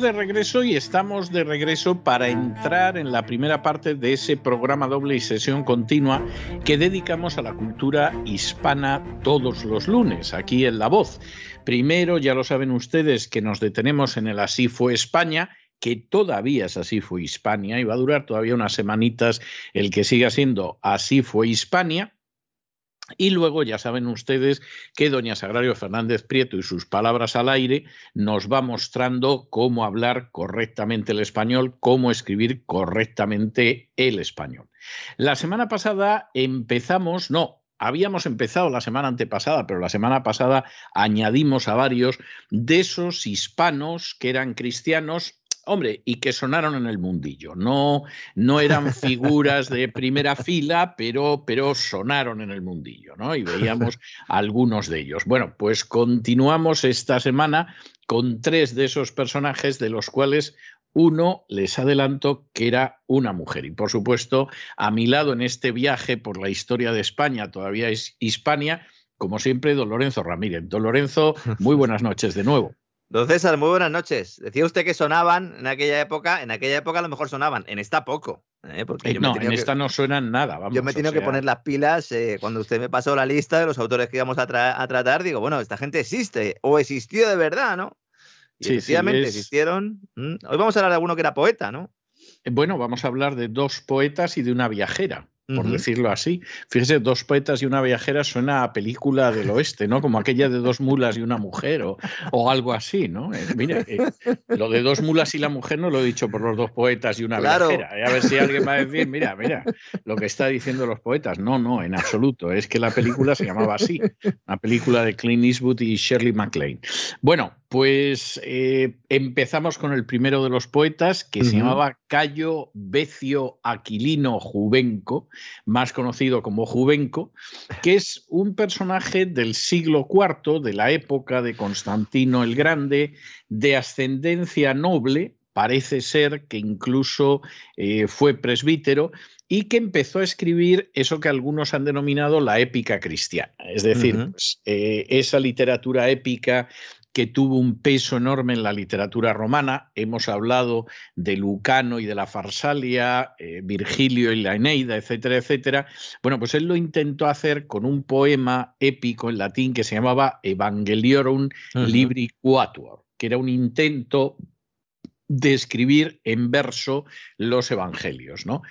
De regreso y estamos de regreso para entrar en la primera parte de ese programa doble y sesión continua que dedicamos a la cultura hispana todos los lunes, aquí en La Voz. Primero, ya lo saben ustedes, que nos detenemos en el Así fue España, que todavía es Así fue Hispania y va a durar todavía unas semanitas el que siga siendo Así fue Hispania. Y luego ya saben ustedes que doña Sagrario Fernández Prieto y sus palabras al aire nos va mostrando cómo hablar correctamente el español, cómo escribir correctamente el español. La semana pasada empezamos, no, habíamos empezado la semana antepasada, pero la semana pasada añadimos a varios de esos hispanos que eran cristianos Hombre, y que sonaron en el mundillo. No, no eran figuras de primera fila, pero, pero sonaron en el mundillo, ¿no? Y veíamos algunos de ellos. Bueno, pues continuamos esta semana con tres de esos personajes, de los cuales uno les adelanto que era una mujer. Y por supuesto, a mi lado en este viaje por la historia de España, todavía es Hispania, como siempre, don Lorenzo Ramírez. Don Lorenzo, muy buenas noches de nuevo. Don César, muy buenas noches. Decía usted que sonaban en aquella época, en aquella época a lo mejor sonaban, en esta poco. ¿eh? Porque eh, no, en esta no suenan nada. yo me he tenido que poner las pilas eh, cuando usted me pasó la lista de los autores que íbamos a, tratar. Digo, bueno, esta gente existe o existió de verdad, ¿no? Y sí, efectivamente existieron. Hoy vamos a hablar de alguno que era poeta, ¿no? Bueno, vamos a hablar de dos poetas y de una viajera por decirlo así. Fíjese, dos poetas y una viajera suena a película del oeste, ¿no? Como aquella de dos mulas y una mujer o, o algo así, ¿no? Eh, mire, eh, lo de dos mulas y la mujer no lo he dicho por los dos poetas y una viajera. A ver si alguien va a decir, mira, mira, lo que está diciendo los poetas. No, no, en absoluto. Es que la película se llamaba así. Una película de Clint Eastwood y Shirley MacLaine. Bueno, pues eh, empezamos con el primero de los poetas, que se llamaba Cayo Becio Aquilino Juvenco, más conocido como Juvenco, que es un personaje del siglo IV, de la época de Constantino el Grande, de ascendencia noble, parece ser que incluso eh, fue presbítero, y que empezó a escribir eso que algunos han denominado la épica cristiana, es decir, pues, eh, esa literatura épica que tuvo un peso enorme en la literatura romana. Hemos hablado de Lucano y de la Farsalia, eh, Virgilio y la Eneida, etcétera, etcétera. Bueno, pues él lo intentó hacer con un poema épico en latín que se llamaba Evangeliorum Libri Quatuor, que era un intento de escribir en verso los evangelios, ¿no?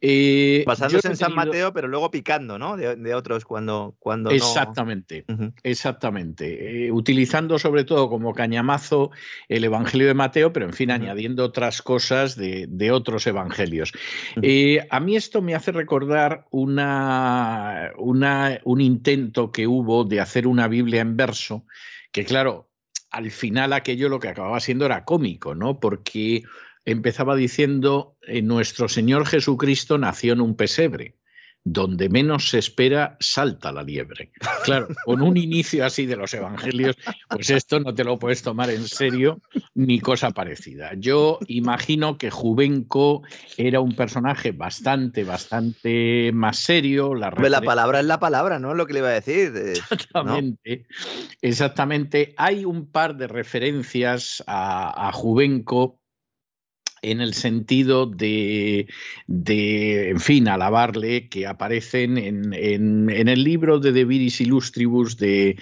Eh, Basándose en San Mateo, pero luego picando, ¿no? De, otros cuando, cuando Exactamente, exactamente. Eh, utilizando sobre todo como cañamazo el Evangelio de Mateo, pero en fin, añadiendo otras cosas de, otros evangelios. Eh, a mí esto me hace recordar una, una, un intento que hubo de hacer una Biblia en verso, que claro, al final aquello lo que acababa siendo era cómico, ¿no? Porque empezaba diciendo, eh, nuestro Señor Jesucristo nació en un pesebre donde menos se espera, salta la liebre. Claro, con un inicio así de los evangelios, pues esto no te lo puedes tomar en serio ni cosa parecida. Yo imagino que Juvenco era un personaje bastante, bastante más serio. La, la palabra es la palabra, ¿no? Es lo que le iba a decir. Exactamente. Exactamente. Hay un par de referencias a, a Juvenco en el sentido de, en fin, alabarle, que aparecen en, el libro de De Viris Illustribus de,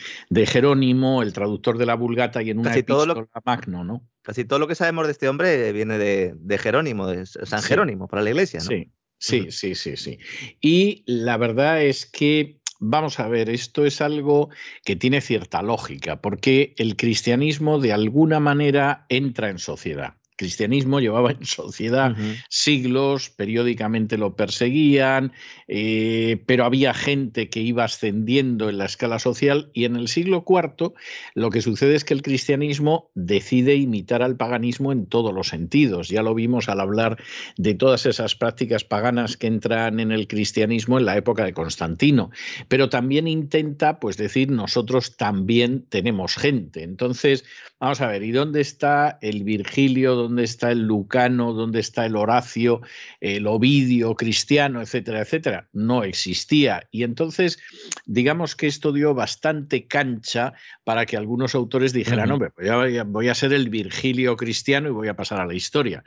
Jerónimo, el traductor de la Vulgata, y en una epístola magno, ¿no? Casi todo lo que sabemos de este hombre viene de, Jerónimo, de San Jerónimo, para la iglesia, ¿no? Sí, sí, sí, sí, sí. Y la verdad es que Vamos a ver, esto es algo que tiene cierta lógica, porque el cristianismo de alguna manera entra en sociedad cristianismo llevaba en sociedad siglos, periódicamente lo perseguían, eh, pero había gente que iba ascendiendo en la escala social y en el siglo IV lo que sucede es que el cristianismo decide imitar al paganismo en todos los sentidos. Ya lo vimos al hablar de todas esas prácticas paganas que entran en el cristianismo en la época de Constantino, pero también intenta pues decir nosotros también tenemos gente. Entonces, vamos a ver, ¿y dónde está el Virgilio? dónde está el Lucano, dónde está el Horacio, el Ovidio cristiano, etcétera, etcétera. No existía. Y entonces, digamos que esto dio bastante cancha para que algunos autores dijeran, hombre, pues voy a ser el Virgilio cristiano y voy a pasar a la historia.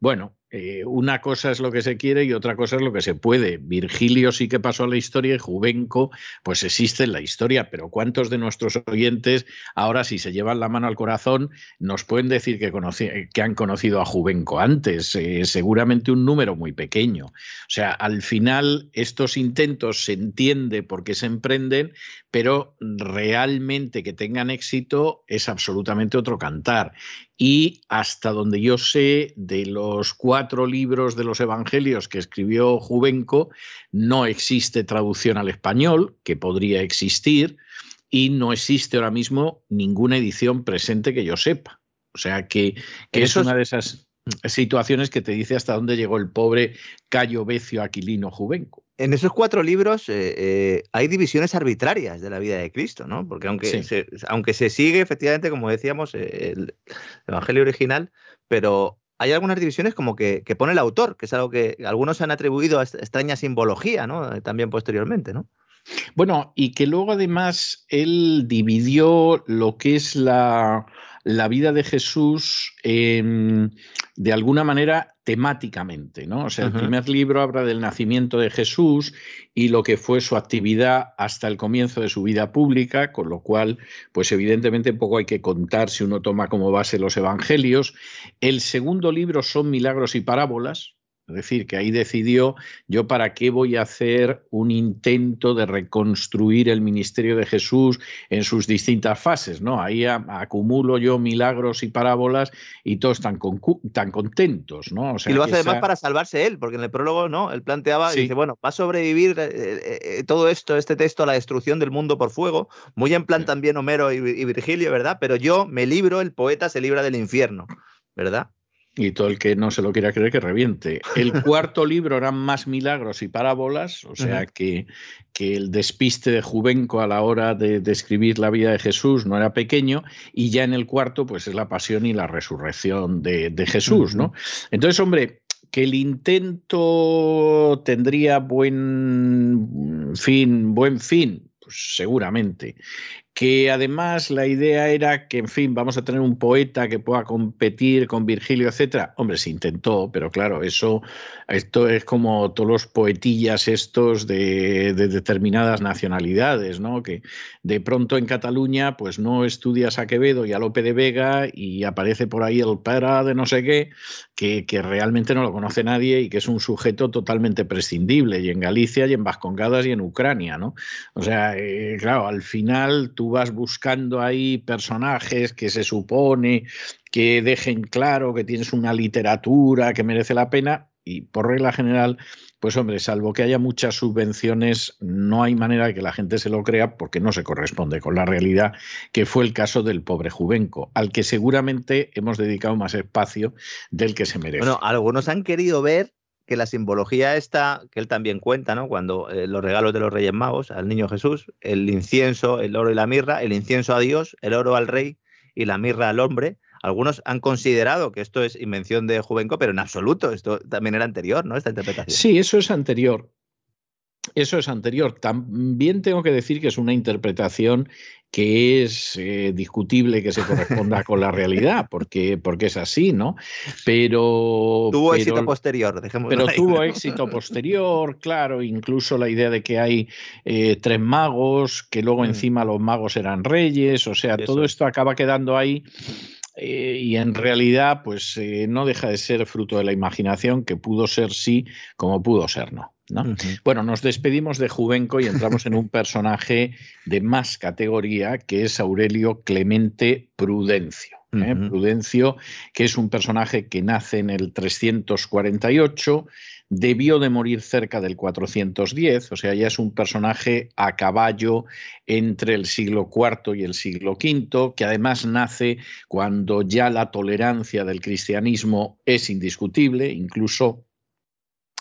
Bueno, eh, una cosa es lo que se quiere y otra cosa es lo que se puede. Virgilio sí que pasó a la historia y Juvenco pues existe en la historia, pero ¿cuántos de nuestros oyentes ahora si se llevan la mano al corazón nos pueden decir que, han conocido a Juvenco antes? Eh, seguramente un número muy pequeño. O sea, al final estos intentos se entiende por qué se emprenden, pero realmente que tengan éxito es absolutamente otro cantar y hasta donde yo sé, de los cuatro libros de los Evangelios que escribió Juvenco, no existe traducción al español, que podría existir, y no existe ahora mismo ninguna edición presente que yo sepa. O sea que, es una de esas situaciones que te dice hasta dónde llegó el pobre Cayo Becio Aquilino Juvenco en esos cuatro libros eh, eh, hay divisiones arbitrarias de la vida de Cristo, ¿no? Porque aunque, se, aunque se sigue, efectivamente, como decíamos, eh, el Evangelio original, pero hay algunas divisiones como que, pone el autor, que es algo que algunos han atribuido a extraña simbología, ¿no? También posteriormente, ¿no? Bueno, y que luego además él dividió lo que es la, la vida de Jesús de alguna manera temáticamente, ¿no? O sea, el primer libro habla del nacimiento de Jesús y lo que fue su actividad hasta el comienzo de su vida pública, con lo cual, pues evidentemente poco hay que contar si uno toma como base los evangelios. El segundo libro son milagros y parábolas, es decir, que ahí decidió yo para qué voy a hacer un intento de reconstruir el ministerio de Jesús en sus distintas fases, ¿no? Ahí acumulo yo milagros y parábolas y todos tan, tan contentos, ¿no? y lo hace además para salvarse él, porque en el prólogo, ¿no? Él planteaba y dice, bueno, va a sobrevivir eh, eh, eh, todo esto, este texto, a la destrucción del mundo por fuego, muy en plan también Homero y Virgilio, ¿verdad? Pero yo me libro, el poeta se libra del infierno, ¿verdad? Y todo el que no se lo quiera creer que reviente. El cuarto libro eran más milagros y parábolas, o sea que, que, el despiste de Juvenco a la hora de describir la vida de Jesús no era pequeño, y ya en el cuarto, pues es la pasión y la resurrección de, Jesús, ¿no? Entonces, hombre, que el intento tendría buen fin, buen fin, pues seguramente que además la idea era que, en fin, vamos a tener un poeta que pueda competir con Virgilio, etcétera. Hombre, se intentó, pero claro, eso esto es como todos los poetillas estos de, determinadas nacionalidades, ¿no? Que de pronto en Cataluña, pues no estudias a Quevedo y a Lope de Vega y aparece por ahí el para de no sé qué, que, que realmente no lo conoce nadie y que es un sujeto totalmente prescindible, y en Galicia y en Vascongadas y en Ucrania, ¿no? O sea, eh, claro, al final tú vas buscando ahí personajes que se supone que dejen claro que tienes una literatura que merece la pena y por regla general, pues hombre, salvo que haya muchas subvenciones, no hay manera de que la gente se lo crea porque no se corresponde con la realidad, que fue el caso del pobre Juvenco, al que seguramente hemos dedicado más espacio del que se merece. Bueno, algunos han querido ver que la simbología esta, que él también cuenta, ¿no? Cuando eh, los regalos de los Reyes Magos al niño Jesús, el incienso, el oro y la mirra, el incienso a Dios, el oro al rey y la mirra al hombre. Algunos han considerado que esto es invención de Juvenco, pero en absoluto, esto también era anterior, ¿no? Esta interpretación. Sí, eso es anterior. Eso es anterior. También tengo que decir que es una interpretación que es eh, discutible que se corresponda con la realidad, porque, porque es así, ¿no? Pero. Tuvo éxito posterior, Pero tuvo éxito posterior, claro, incluso la idea de que hay eh, tres magos, que luego mm. encima los magos eran reyes, o sea, todo esto acaba quedando ahí. Eh, y en realidad, pues no deja de ser fruto de la imaginación, que pudo ser sí, como pudo ser no. Bueno, nos despedimos de Juvenco y entramos en un personaje de más categoría que es Aurelio Clemente Prudencio. ¿eh? Prudencio, que es un personaje que nace en el 348, debió de morir cerca del 410, o sea, ya es un personaje a caballo entre el siglo IV y el siglo V, que además nace cuando ya la tolerancia del cristianismo es indiscutible, incluso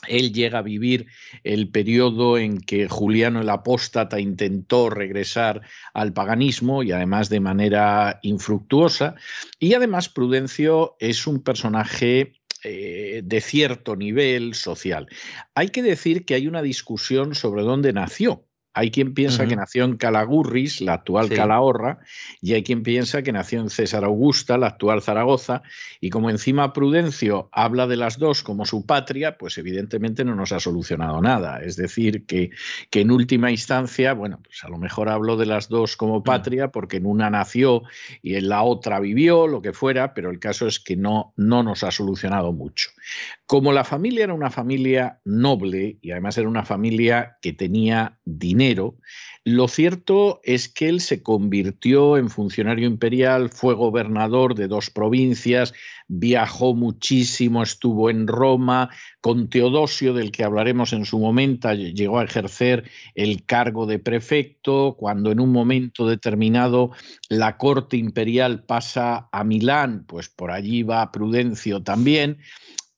él llega a vivir el periodo en que Juliano el Apóstata intentó regresar al paganismo y además de manera infructuosa. Y además Prudencio es un personaje eh, de cierto nivel social. Hay que decir que hay una discusión sobre dónde nació. Hay quien piensa que nació en Calagurris, la actual Calahorra, y hay quien piensa que nació en César Augusta, la actual Zaragoza, y como encima Prudencio habla de las dos como su patria, pues evidentemente no nos ha solucionado nada. Es decir, que, que en última instancia, bueno, pues a lo mejor hablo de las dos como mm. patria, porque en una nació y en la otra vivió, lo que fuera, pero el caso es que no, no nos ha solucionado mucho. Como la familia era una familia noble y además era una familia que tenía dinero, lo cierto es que él se convirtió en funcionario imperial, fue gobernador de dos provincias, viajó muchísimo, estuvo en Roma, con Teodosio, del que hablaremos en su momento, llegó a ejercer el cargo de prefecto, cuando en un momento determinado la corte imperial pasa a Milán, pues por allí va Prudencio también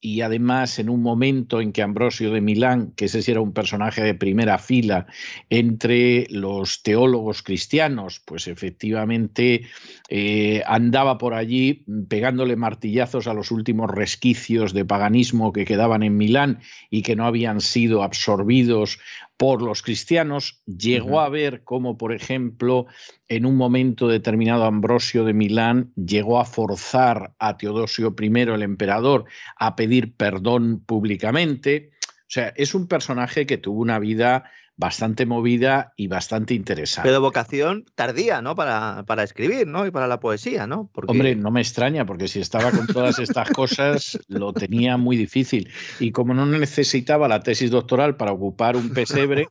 y además en un momento en que Ambrosio de Milán, que ese sí era un personaje de primera fila entre los teólogos cristianos, pues efectivamente eh, andaba por allí pegándole martillazos a los últimos resquicios de paganismo que quedaban en Milán y que no habían sido absorbidos por los cristianos, llegó a ver cómo, por ejemplo, en un momento determinado Ambrosio de Milán llegó a forzar a Teodosio I, el emperador, a pedir perdón públicamente. O sea, es un personaje que tuvo una vida bastante movida y bastante interesante. Pero vocación tardía, ¿no? Para, para escribir, ¿no? Y para la poesía, ¿no? Hombre, no me extraña, porque si estaba con todas estas cosas, lo tenía muy difícil. Y como no necesitaba la tesis doctoral para ocupar un pesebre,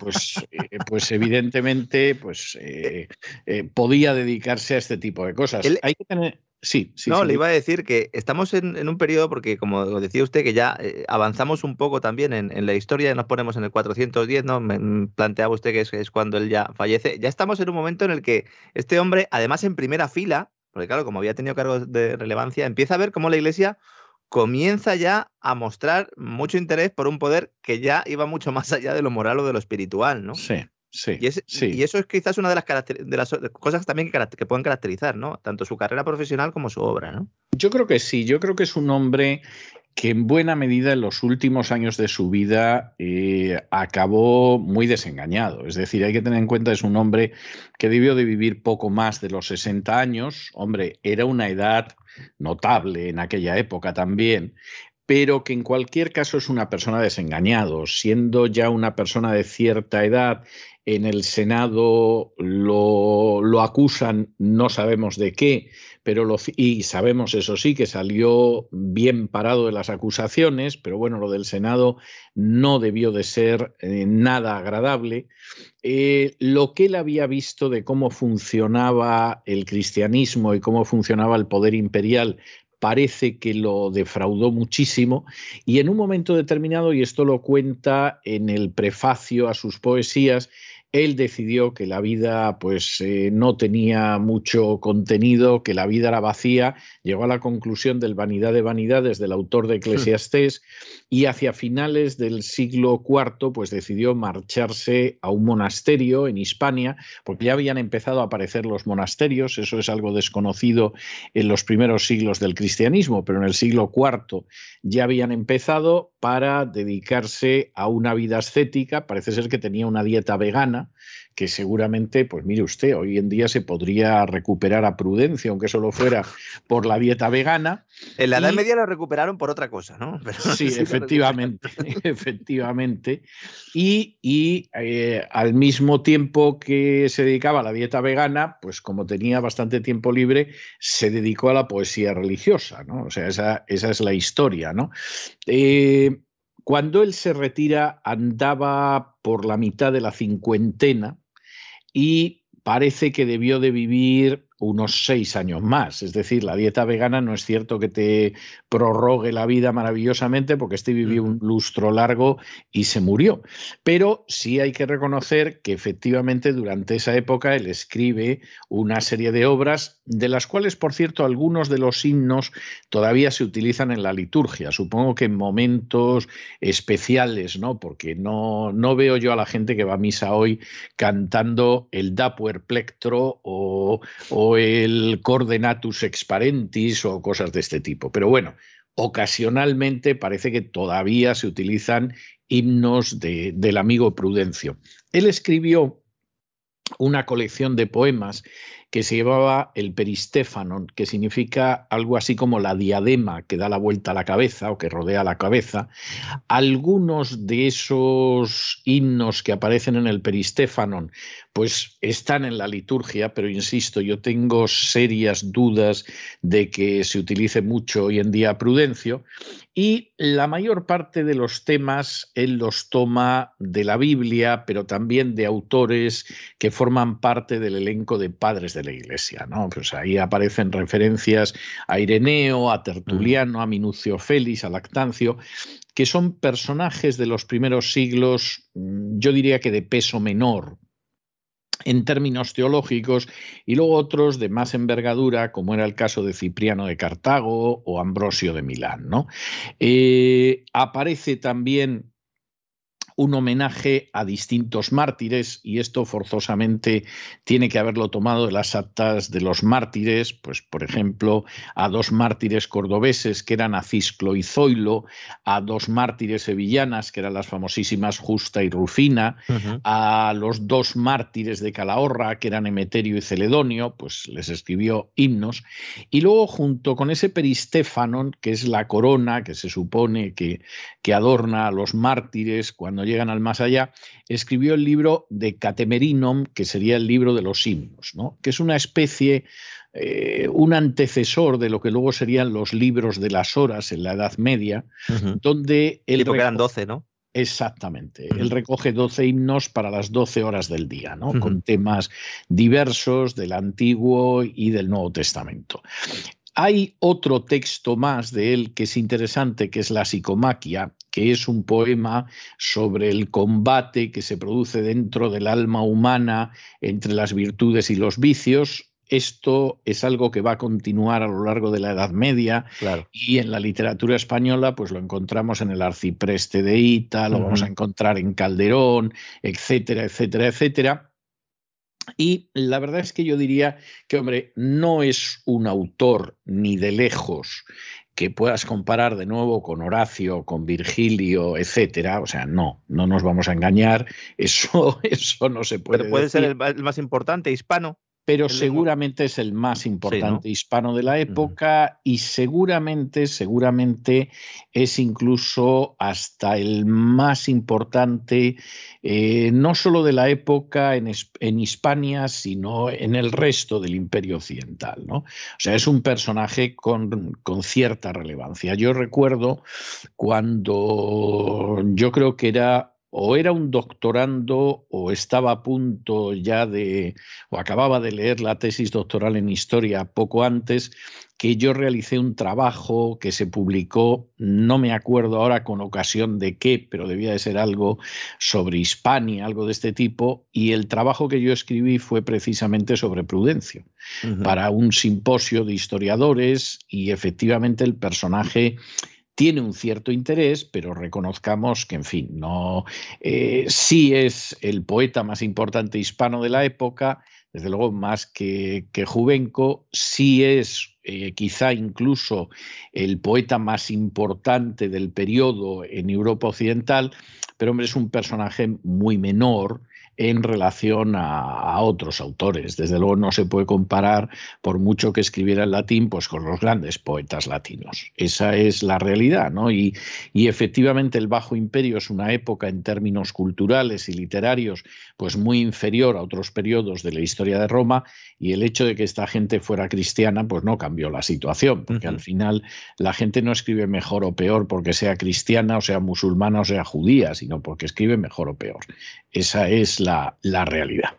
pues, eh, pues evidentemente pues, eh, eh, podía dedicarse a este tipo de cosas. Hay que tener... Sí, sí. No, le iba a decir que estamos en, un periodo, porque como decía usted, que ya eh, avanzamos un poco también en, la historia, nos ponemos en el 410, ¿no? Me, mm, planteaba usted que es, cuando él ya fallece. Ya estamos en un momento en el que este hombre, además en primera fila, porque claro, como había tenido cargos de relevancia, empieza a ver cómo la iglesia comienza ya a mostrar mucho interés por un poder que ya iba mucho más allá de lo moral o de lo espiritual, ¿no? Sí. Sí, y, eso es quizás una de las, de las cosas también que, pueden caracterizar, ¿no? Tanto su carrera profesional como su obra, ¿no? Yo creo que sí, yo creo que es un hombre que en buena medida en los últimos años de su vida eh, acabó muy desengañado. Es decir, hay que tener en cuenta que es un hombre que debió de vivir poco más de los 60 años. Hombre, era una edad notable en aquella época también, pero que en cualquier caso es una persona desengañado, siendo ya una persona de cierta edad en el Senado lo, acusan, no sabemos de qué, pero y sabemos eso sí que salió bien parado de las acusaciones, pero bueno, lo del Senado no debió de ser eh, nada agradable. Eh, lo que él había visto de cómo funcionaba el cristianismo y cómo funcionaba el poder imperial parece que lo defraudó muchísimo y en un momento determinado, y esto lo cuenta en el prefacio a sus poesías, él decidió que la vida pues eh, no tenía mucho contenido, que la vida era vacía, llegó a la conclusión del vanidad de vanidades del autor de. Eclesiastés y hacia finales del siglo IV pues decidió marcharse a un monasterio en Hispania, porque ya habían empezado a aparecer los monasterios, eso es algo desconocido en los primeros siglos del cristianismo, pero en el siglo IV ya habían empezado para dedicarse a una vida ascética. Parece ser que tenía una dieta vegana que seguramente, pues mire usted, hoy en día se podría recuperar a Prudencia, aunque solo fuera por la dieta vegana. En la Edad Media lo recuperaron por otra cosa, ¿no? sí, efectivamente, efectivamente. Y, eh, al mismo tiempo que se dedicaba a la dieta vegana, pues como tenía bastante tiempo libre, se dedicó a la poesía religiosa, ¿no? O sea, esa, esa es la historia, ¿no? Eh, cuando él se retira andaba por la mitad de la cincuentena y parece que debió de vivir unos seis años más. Es decir, la dieta vegana no es cierto que te prorrogue la vida maravillosamente porque este vivió un lustro largo y se murió. Pero sí hay que reconocer que efectivamente durante esa época él escribe una serie de obras de las cuales, por cierto, algunos de los himnos todavía se utilizan en la liturgia. Supongo que en momentos especiales, ¿no? Porque no, no veo yo a la gente que va a misa hoy cantando el Dapuer Plectro o o el Coordenatus Exparentis o cosas de este tipo. Pero bueno, ocasionalmente parece que todavía se utilizan himnos del amigo Prudencio. Él escribió una colección de poemas que se llevaba el peristéfanon, que significa algo así como la diadema que da la vuelta a la cabeza o que rodea la cabeza. Algunos de esos himnos que aparecen en el peristéfanon, pues están en la liturgia, pero insisto, yo tengo serias dudas de que se utilice mucho hoy en día Prudencio. Y la mayor parte de los temas él los toma de la Biblia, pero también de autores que forman parte del elenco de padres de la Iglesia. ¿no? Pues ahí aparecen referencias a Ireneo, a Tertuliano, a Minucio Félix, a Lactancio, que son personajes de los primeros siglos, mm, yo diría que de peso menor, en términos teológicos, y luego otros de más envergadura, como era el caso de Cipriano de Cartago o Ambrosio de Milán. ¿no? Eh, aparece también un homenaje a distintos mártires y esto forzosamente tiene que haberlo tomado de las actas de los mártires, pues por ejemplo a dos mártires cordobeses que eran Acisclo y Zoilo, a dos mártires sevillanas que eran las famosísimas Justa y Rufina, a los dos mártires de Calahorra que eran Emeterio y Celedonio, pues les escribió himnos. Y luego junto con ese peristéfanon que es la corona que se supone que, que adorna a los mártires cuando llegan al más allá, escribió el libro de Catemerinum, que sería el libro de los himnos, ¿no? que es una especie, eh, un antecesor de lo que luego serían los libros de las horas en la Edad Media, donde él... que eran 12, ¿no? Exactamente. Él recoge 12 himnos para las 12 horas del día, ¿no? con temas diversos del Antiguo y del Nuevo Testamento. Hay otro texto más de él que es interesante, que es la psicomaquia, que es un poema sobre el combate que se produce dentro del alma humana entre las virtudes y los vicios. Esto es algo que va a continuar a lo largo de la Edad Media y en la literatura española pues lo encontramos en el Arcipreste de Ita, lo vamos a encontrar en Calderón, etcétera, etcétera, etcétera. Y la verdad es que yo diría que, hombre, no es un autor ni de lejos que puedas comparar de nuevo con Horacio, con Virgilio, etcétera. O sea, no, no nos vamos a engañar. Eso, eso no se puede. Pero puede ser el más importante hispano pero seguramente es el más importante hispano de la época y seguramente, seguramente es incluso hasta el más importante, eh, no solo de la época en, en, Hispania, sino en el resto del imperio occidental. ¿no? O sea, es un personaje con, con cierta relevancia. Yo recuerdo cuando yo creo que era o era un doctorando o estaba a punto ya de, o acababa de leer la tesis doctoral en historia poco antes, que yo realicé un trabajo que se publicó, no me acuerdo ahora con ocasión de qué, pero debía de ser algo sobre Hispania, algo de este tipo, y el trabajo que yo escribí fue precisamente sobre Prudencio, para un simposio de historiadores y efectivamente el personaje tiene un cierto interés, pero reconozcamos que, en fin, no, eh, sí es el poeta más importante hispano de la época, desde luego más que, que Juvenco, sí es eh, quizá incluso el poeta más importante del periodo en Europa Occidental, pero hombre, es un personaje muy menor, en relación a, otros autores. Desde luego no se puede comparar, por mucho que escribiera en latín, pues con los grandes poetas latinos. Esa es la realidad, ¿no? Y, y efectivamente el Bajo Imperio es una época en términos culturales y literarios, pues muy inferior a otros periodos de la historia de Roma, y el hecho de que esta gente fuera cristiana, pues no cambió la situación, porque al final la gente no escribe mejor o peor porque sea cristiana, o sea musulmana, o sea judía, sino porque escribe mejor o peor. Esa es la, realidad.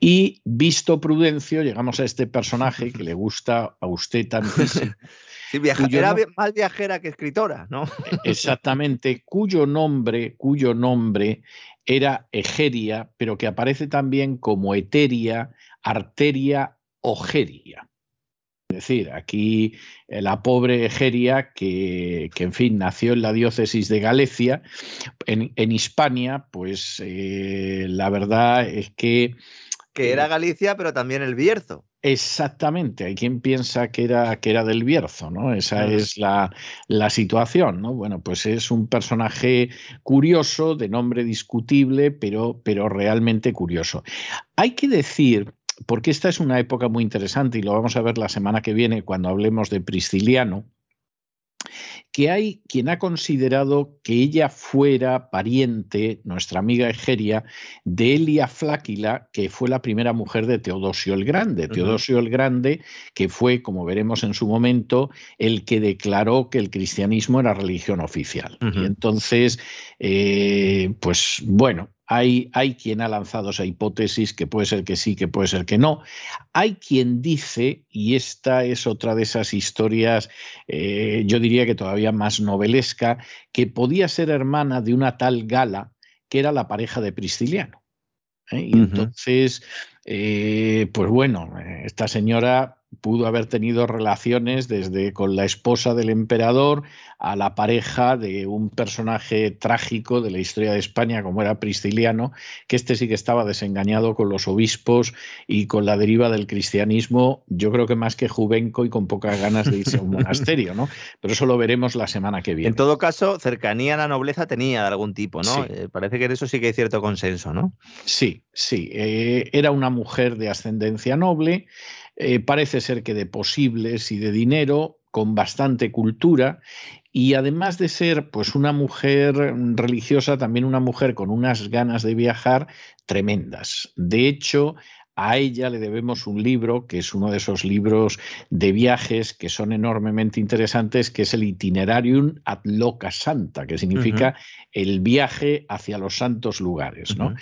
Y visto Prudencio, llegamos a este personaje que le gusta a usted tantísimo. Sí, era más viajera que escritora, ¿no? Exactamente, cuyo nombre, cuyo nombre era Egeria, pero que aparece también como Eteria, Arteria, Ogeria. Decir, aquí eh, la pobre Egeria, que, en fin, nació en la diócesis de Galicia, en, en Hispania, pues eh, la verdad es que... Que era eh, Galicia, pero también el Bierzo. Exactamente, hay quien piensa que era, que era del Bierzo, ¿no? Esa es la, la, situación, ¿no? Bueno, pues es un personaje curioso, de nombre discutible, pero, pero realmente curioso. Hay que decir porque esta es una época muy interesante y lo vamos a ver la semana que viene cuando hablemos de Prisciliano, que hay quien ha considerado que ella fuera pariente, nuestra amiga Egeria, de Elia Fláquila, que fue la primera mujer de Teodosio el Grande. Teodosio el Grande, que fue, como veremos en su momento, el que declaró que el cristianismo era religión oficial. Y entonces, eh, pues bueno, hay, quien ha lanzado esa hipótesis, que puede ser que sí, que puede ser que no. Hay quien dice, y esta es otra de esas historias, eh, yo diría que todavía más novelesca, que podía ser hermana de una tal Gala, que era la pareja de Prisciliano. ¿eh? Y entonces, eh, pues bueno, esta señora pudo haber tenido relaciones desde con la esposa del emperador a la pareja de un personaje trágico de la historia de España como era Prisciliano, que este sí que estaba desengañado con los obispos y con la deriva del cristianismo, yo creo que más que juvenco y con pocas ganas de irse a un monasterio, ¿no? Pero eso lo veremos la semana que viene. En todo caso, cercanía a la nobleza tenía de algún tipo, ¿no? Eh, parece que en eso sí que hay cierto consenso, ¿no? Sí, sí. Eh, era una mujer de ascendencia noble, eh, parece ser que de posibles y de dinero, con bastante cultura y además de ser pues una mujer religiosa, también una mujer con unas ganas de viajar tremendas. De hecho, a ella le debemos un libro, que es uno de esos libros de viajes que son enormemente interesantes, que es el Itinerarium ad Loca Santa, que significa el viaje hacia los santos lugares. ¿no?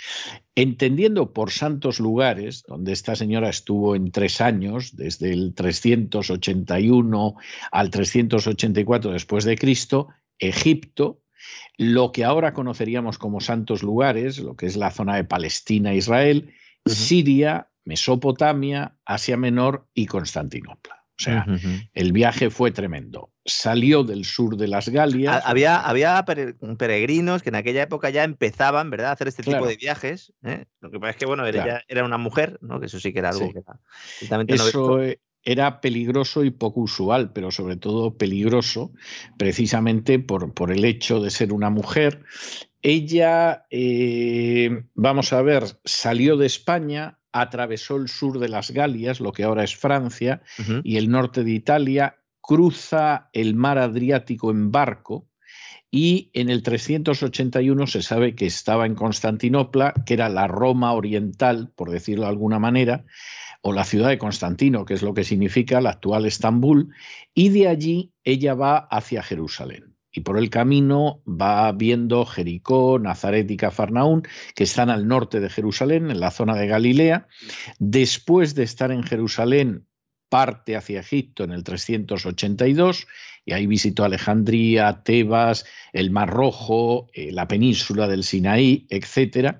Entendiendo por santos lugares, donde esta señora estuvo en tres años, desde el 381 al 384 después de Cristo, Egipto, lo que ahora conoceríamos como santos lugares, lo que es la zona de Palestina, e Israel, Siria, Mesopotamia, Asia Menor y Constantinopla. O sea, el viaje fue tremendo. Salió del sur de las Galias. Había, había peregrinos que en aquella época ya empezaban, ¿verdad?, a hacer este tipo de viajes. ¿eh? Lo que pasa es que, bueno, era, era, una mujer, ¿no? Que eso sí que era algo que era Eso era peligroso y poco usual, pero sobre todo peligroso precisamente por, por el hecho de ser una mujer. Ella, eh, vamos a ver, salió de España, atravesó el sur de las Galias, lo que ahora es Francia, y el norte de Italia, cruza el mar Adriático en barco y en el 381 se sabe que estaba en Constantinopla, que era la Roma oriental, por decirlo de alguna manera, o la ciudad de Constantino, que es lo que significa la actual Estambul, y de allí ella va hacia Jerusalén y por el camino va viendo Jericó, Nazaret y Cafarnaún, que están al norte de Jerusalén, en la zona de Galilea. Después de estar en Jerusalén, parte hacia Egipto en el 382 y ahí visitó Alejandría, Tebas, el Mar Rojo, eh, la península del Sinaí, etc.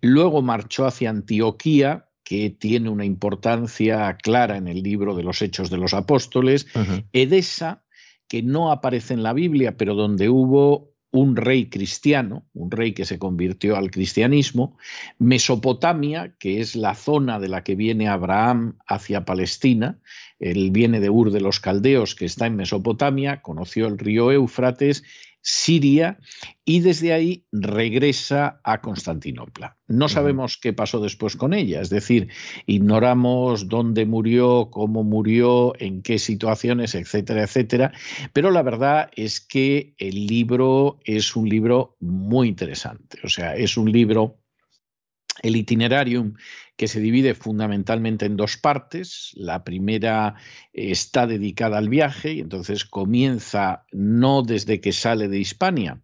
Luego marchó hacia Antioquía, que tiene una importancia clara en el libro de los Hechos de los Apóstoles, Edesa, que no aparece en la Biblia, pero donde hubo un rey cristiano, un rey que se convirtió al cristianismo, Mesopotamia, que es la zona de la que viene Abraham hacia Palestina, él viene de Ur de los Caldeos, que está en Mesopotamia, conoció el río Éufrates Siria y desde ahí regresa a Constantinopla. No sabemos qué pasó después con ella, es decir, ignoramos dónde murió, cómo murió, en qué situaciones, etcétera, etcétera, pero la verdad es que el libro es un libro muy interesante, o sea, es un libro el itinerarium que se divide fundamentalmente en dos partes. La primera está dedicada al viaje y entonces comienza no desde que sale de Hispania,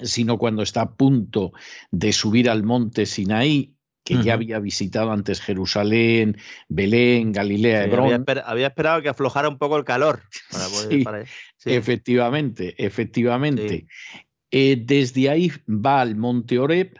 sino cuando está a punto de subir al monte Sinaí que ya había visitado antes Jerusalén, Belén, Galilea, Hebrón. Había, esperado que aflojara un poco el calor. Efectivamente, efectivamente. Eh, desde ahí va al monte Oreb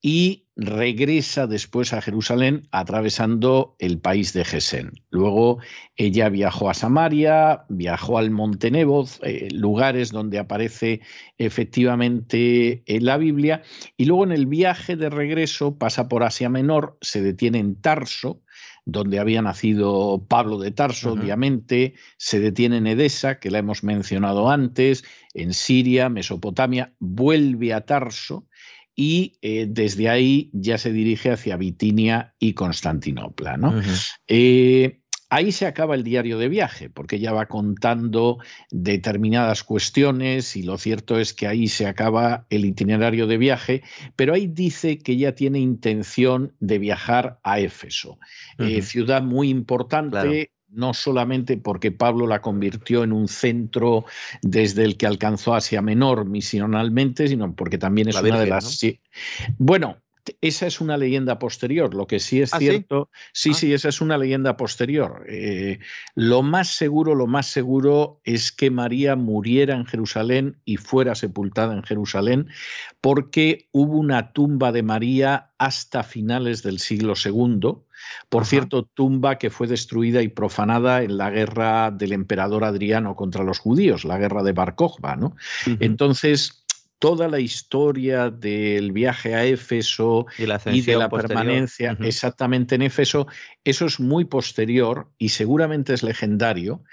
y regresa después a Jerusalén atravesando el país de Gesén. Luego ella viajó a Samaria, viajó al Monte eh, lugares donde aparece efectivamente en la Biblia, y luego en el viaje de regreso pasa por Asia Menor, se detiene en Tarso, donde había nacido Pablo de Tarso, obviamente, se detiene en Edesa, que la hemos mencionado antes, en Siria, Mesopotamia, vuelve a Tarso, y eh, desde ahí ya se dirige hacia Bitinia y Constantinopla. ¿no? Eh, ahí se acaba el diario de viaje, porque ya va contando determinadas cuestiones y lo cierto es que ahí se acaba el itinerario de viaje, pero ahí dice que ya tiene intención de viajar a Éfeso, eh, ciudad muy importante no solamente porque Pablo la convirtió en un centro desde el que alcanzó Asia Menor misionalmente, sino porque también es una de las... Bueno, esa es una leyenda posterior. Lo que sí es ¿Ah, cierto, sí, ah. sí, esa es una leyenda posterior. Eh, lo más seguro, lo más seguro es que María muriera en Jerusalén y fuera sepultada en Jerusalén, porque hubo una tumba de María hasta finales del siglo II. Por cierto, tumba que fue destruida y profanada en la guerra del emperador Adriano contra los judíos, la guerra de Bar ¿no? Entonces, toda la historia del viaje a Éfeso y, de la permanencia exactamente en Éfeso, eso es muy posterior y seguramente es legendario.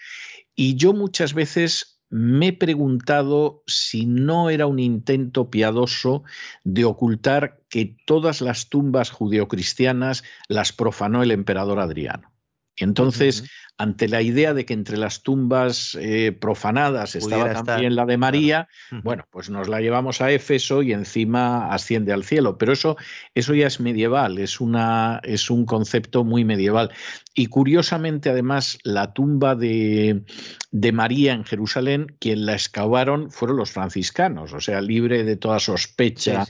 Y yo muchas veces me he preguntado si no era un intento piadoso de ocultar que todas las tumbas judeocristianas las profanó el emperador Adriano. Y entonces, ante la idea de que entre las tumbas eh, profanadas estaba también la de María, bueno, pues nos la llevamos a Éfeso y encima asciende al cielo. Pero eso, eso ya es medieval, es, una, es un concepto muy medieval. Y curiosamente, además, la tumba de, de María en Jerusalén, quien la excavaron fueron los franciscanos, o sea, libre de toda sospecha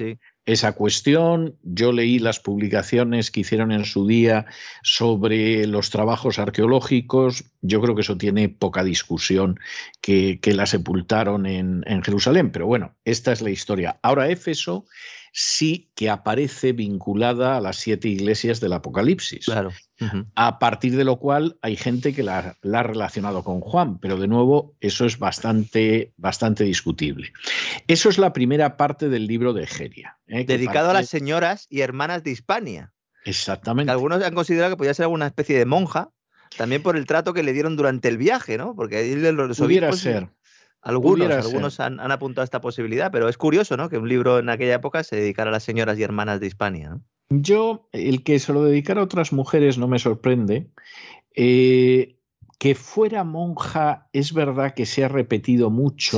esa cuestión. Yo leí las publicaciones que hicieron en su día sobre los trabajos arqueológicos. Yo creo que eso tiene poca discusión que, la sepultaron en, en Jerusalén. Pero bueno, esta es la historia. Ahora Éfeso sí que aparece vinculada a las siete iglesias del Apocalipsis. Claro. A partir de lo cual hay gente que la, ha relacionado con Juan, pero de nuevo eso es bastante, bastante discutible. Eso es la primera parte del libro de Egeria. ¿eh? Dedicado a las señoras y hermanas de Hispania. Exactamente. algunos han considerado que podía ser alguna especie de monja, también por el trato que le dieron durante el viaje, ¿no? Porque ahí los Pudiera ser. Algunos, algunos han, apuntado a esta posibilidad, pero es curioso, ¿no? Que un libro en aquella época se dedicara a las señoras y hermanas de Hispania. Yo, el que se lo dedicara a otras mujeres no me sorprende. Eh, que fuera monja es verdad que se ha repetido mucho,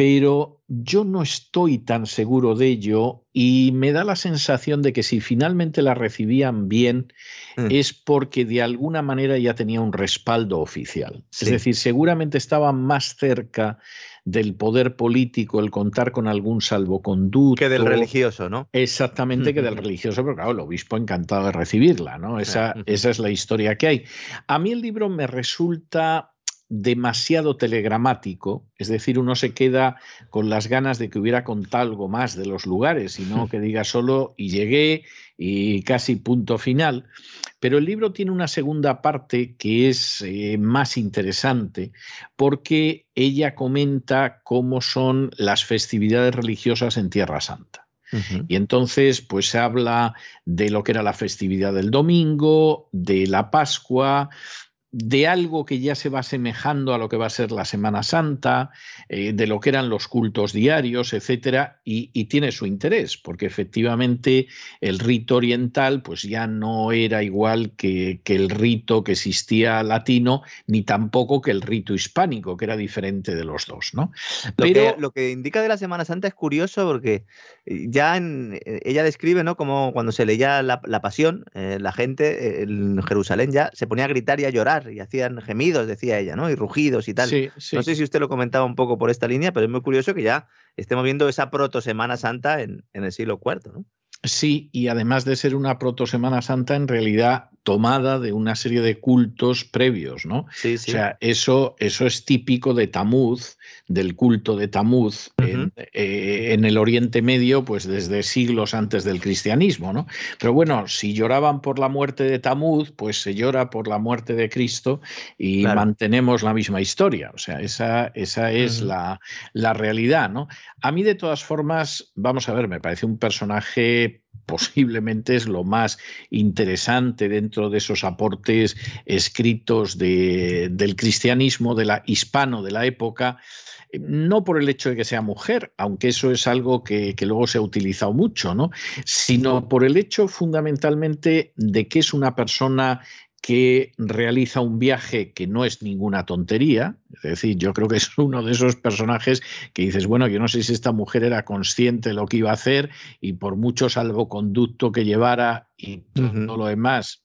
pero yo no estoy tan seguro de ello y me da la sensación de que si finalmente la recibían bien mm. es porque de alguna manera ya tenía un respaldo oficial. Es decir, seguramente estaba más cerca del poder político el contar con algún salvoconducto. Que del religioso, ¿no? Exactamente, que del religioso, pero claro, el obispo encantado de recibirla, ¿no? Esa, esa es la historia que hay. A mí el libro me resulta demasiado telegramático, es decir, uno se queda con las ganas de que hubiera contado algo más de los lugares y no que diga solo y llegué y casi punto final. Pero el libro tiene una segunda parte que es eh, más interesante porque ella comenta cómo son las festividades religiosas en Tierra Santa. Y entonces, pues se habla de lo que era la festividad del domingo, de la Pascua, de algo que ya se va asemejando a lo que va a ser la Semana Santa, eh, de lo que eran los cultos diarios, etcétera, y, tiene su interés, porque efectivamente el rito oriental pues ya no era igual que, el rito que existía latino, ni tampoco que el rito hispánico, que era diferente de los dos, ¿no? Pero lo que, indica de la Semana Santa es curioso porque eh, ya eh, ella describe, ¿no? Como cuando se leía la, pasión, la gente en Jerusalén ya se ponía a gritar y a llorar y hacían gemidos, decía ella, ¿no? Y rugidos y tal. No sé si usted lo comentaba un poco por esta línea, pero es muy curioso que ya estemos viendo esa proto Semana Santa en, en el siglo IV, ¿no? Sí, y además de ser una proto Semana Santa, en realidad tomada de una serie de cultos previos, ¿no? Sí, sí. O sea, eso, eso es típico de Tamuz, del culto de Tamuz eh, en, el Oriente Medio, pues desde siglos antes del cristianismo, ¿no? Pero bueno, si lloraban por la muerte de Tamuz, pues se llora por la muerte de Cristo y mantenemos la misma historia. O sea, esa, esa es la, la realidad, ¿no? A mí, de todas formas, vamos a ver, me parece un personaje posiblemente es lo más interesante dentro de esos aportes escritos del cristianismo, de la hispano de la época, no por el hecho de que sea mujer, aunque eso es algo que, que, luego se ha utilizado mucho, ¿no? sino por el hecho fundamentalmente de que es una persona que realiza un viaje que no es ninguna tontería. Es decir, yo creo que es uno de esos personajes que dices, bueno, yo no sé si esta mujer era consciente de lo que iba a hacer y por mucho salvoconducto que llevara y todo lo demás,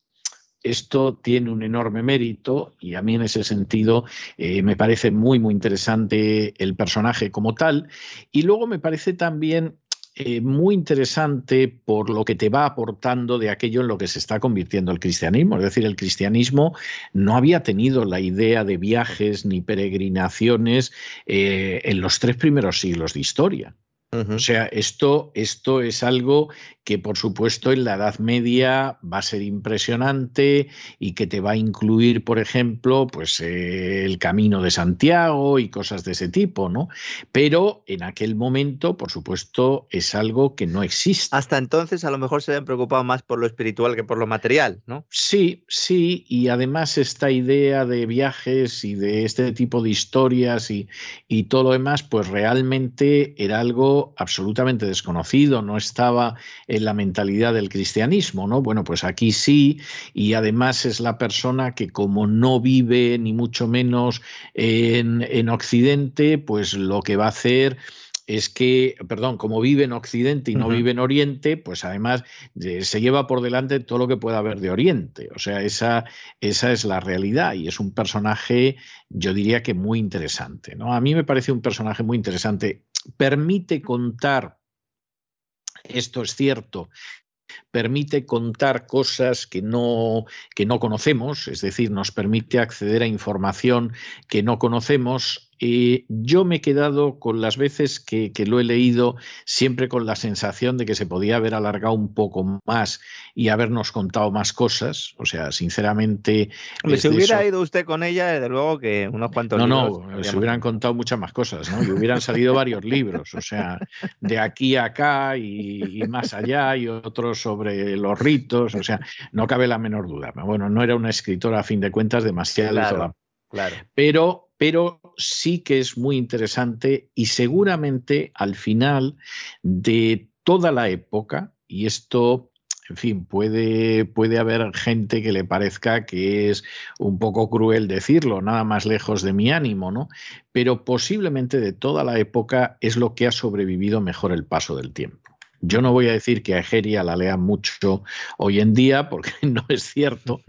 esto tiene un enorme mérito y a mí en ese sentido eh, me parece muy, muy interesante el personaje como tal. Y luego me parece también eh, muy interesante por lo que te va aportando de aquello en lo que se está convirtiendo el cristianismo. Es decir, el cristianismo no había tenido la idea de viajes ni peregrinaciones eh, en los tres primeros siglos de historia. O sea, esto, esto es algo que por supuesto en la Edad Media va a ser impresionante y que te va a incluir, por ejemplo, pues eh, el Camino de Santiago y cosas de ese tipo, ¿no? Pero en aquel momento, por supuesto, es algo que no existe. Hasta entonces a lo mejor se habían preocupado más por lo espiritual que por lo material, ¿no? Sí, sí, y además esta idea de viajes y de este tipo de historias y, y todo lo demás, pues realmente era algo absolutamente desconocido, no estaba en la mentalidad del cristianismo, ¿no? Bueno, pues aquí sí, y además es la persona que como no vive ni mucho menos en, en Occidente, pues lo que va a hacer es que, perdón, como vive en Occidente y no vive en Oriente, pues además eh, se lleva por delante todo lo que pueda haber de Oriente. O sea, esa, esa es la realidad y es un personaje, yo diría que muy interesante. ¿no? A mí me parece un personaje muy interesante. Permite contar esto es cierto, permite contar cosas que no, que no conocemos, es decir, nos permite acceder a información que no conocemos eh, yo me he quedado con las veces que, lo he leído siempre con la sensación de que se podía haber alargado un poco más y habernos contado más cosas. O sea, sinceramente. si hubiera ido usted con ella, desde luego que unos cuantos no, No, se hubieran contado muchas más cosas, ¿no? Y hubieran salido varios libros, o sea, de aquí a acá y, más allá, y otros sobre los ritos, o sea, no cabe la menor duda. Bueno, no era una escritora a fin de cuentas demasiado. Claro, claro. Pero pero sí que es muy interesante y seguramente al final de toda la época, y esto en fin, puede, puede, haber gente que le parezca que es un poco cruel decirlo, nada más lejos de mi ánimo, ¿no? Pero posiblemente de toda la época es lo que ha sobrevivido mejor el paso del tiempo. Yo no voy a decir que a Egeria la lea mucho hoy en día, porque no es cierto,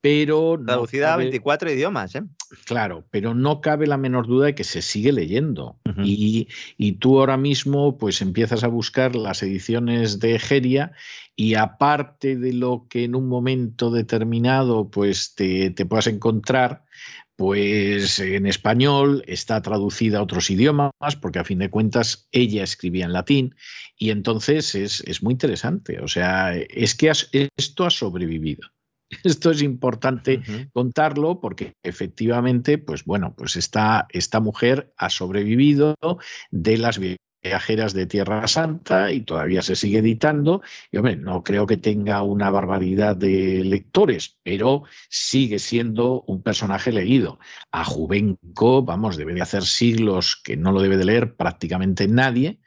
pero... Traducida a 24 idiomas, ¿eh? Claro, pero no cabe la menor duda de que se sigue leyendo. y, y, tú ahora mismo pues empiezas a buscar las ediciones de Egeria y aparte de lo que en un momento determinado pues te, te puedas encontrar, pues en español está traducida a otros idiomas, porque a fin de cuentas ella escribía en latín, y entonces es, muy interesante. O sea, es que esto ha sobrevivido. Esto es importante contarlo porque efectivamente, pues bueno, pues esta, esta mujer ha sobrevivido de las viajeras de Tierra Santa y todavía se sigue editando. Y hombre, no creo que tenga una barbaridad de lectores, pero sigue siendo un personaje leído. A Juvenco, vamos, debe de hacer siglos que no lo debe de leer prácticamente nadie.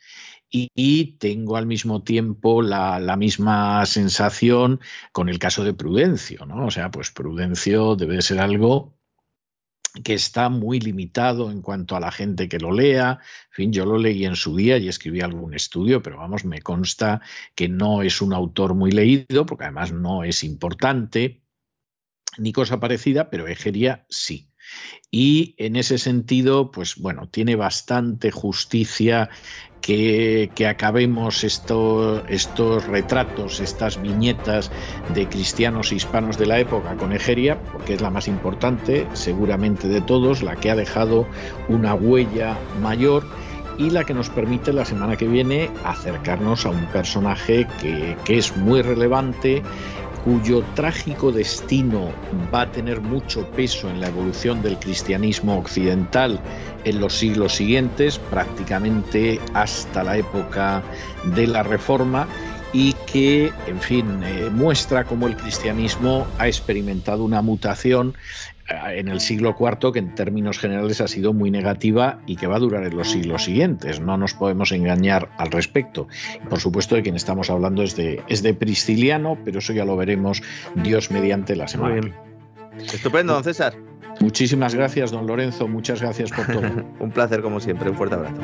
Y, tengo al mismo tiempo la, la, misma sensación con el caso de Prudencio, ¿no? O sea, pues Prudencio debe de ser algo que está muy limitado en cuanto a la gente que lo lea. En fin, yo lo leí en su día y escribí algún estudio, pero vamos, me consta que no es un autor muy leído, porque además no es importante, ni cosa parecida, pero Egeria sí. Y en ese sentido, pues bueno, tiene bastante justicia que, acabemos estos retratos, estas viñetas de cristianos e hispanos de la época con Egeria, porque es la más importante, seguramente de todos, la que ha dejado una huella mayor y la que nos permite la semana que viene acercarnos a un personaje que, que es muy relevante cuyo trágico destino va a tener mucho peso en la evolución del cristianismo occidental en los siglos siguientes, prácticamente hasta la época de la Reforma, y que, en fin, eh, muestra cómo el cristianismo ha experimentado una mutación en el siglo IV que en términos generales ha sido muy negativa y que va a durar en los siglos siguientes. No nos podemos engañar al respecto. Por supuesto, de quien estamos hablando es de, es de Prisciliano, pero eso ya lo veremos Dios mediante la semana. Muy Estupendo, don César. Muchísimas gracias, don Lorenzo. Muchas gracias por todo. Un placer, como siempre. Un fuerte abrazo.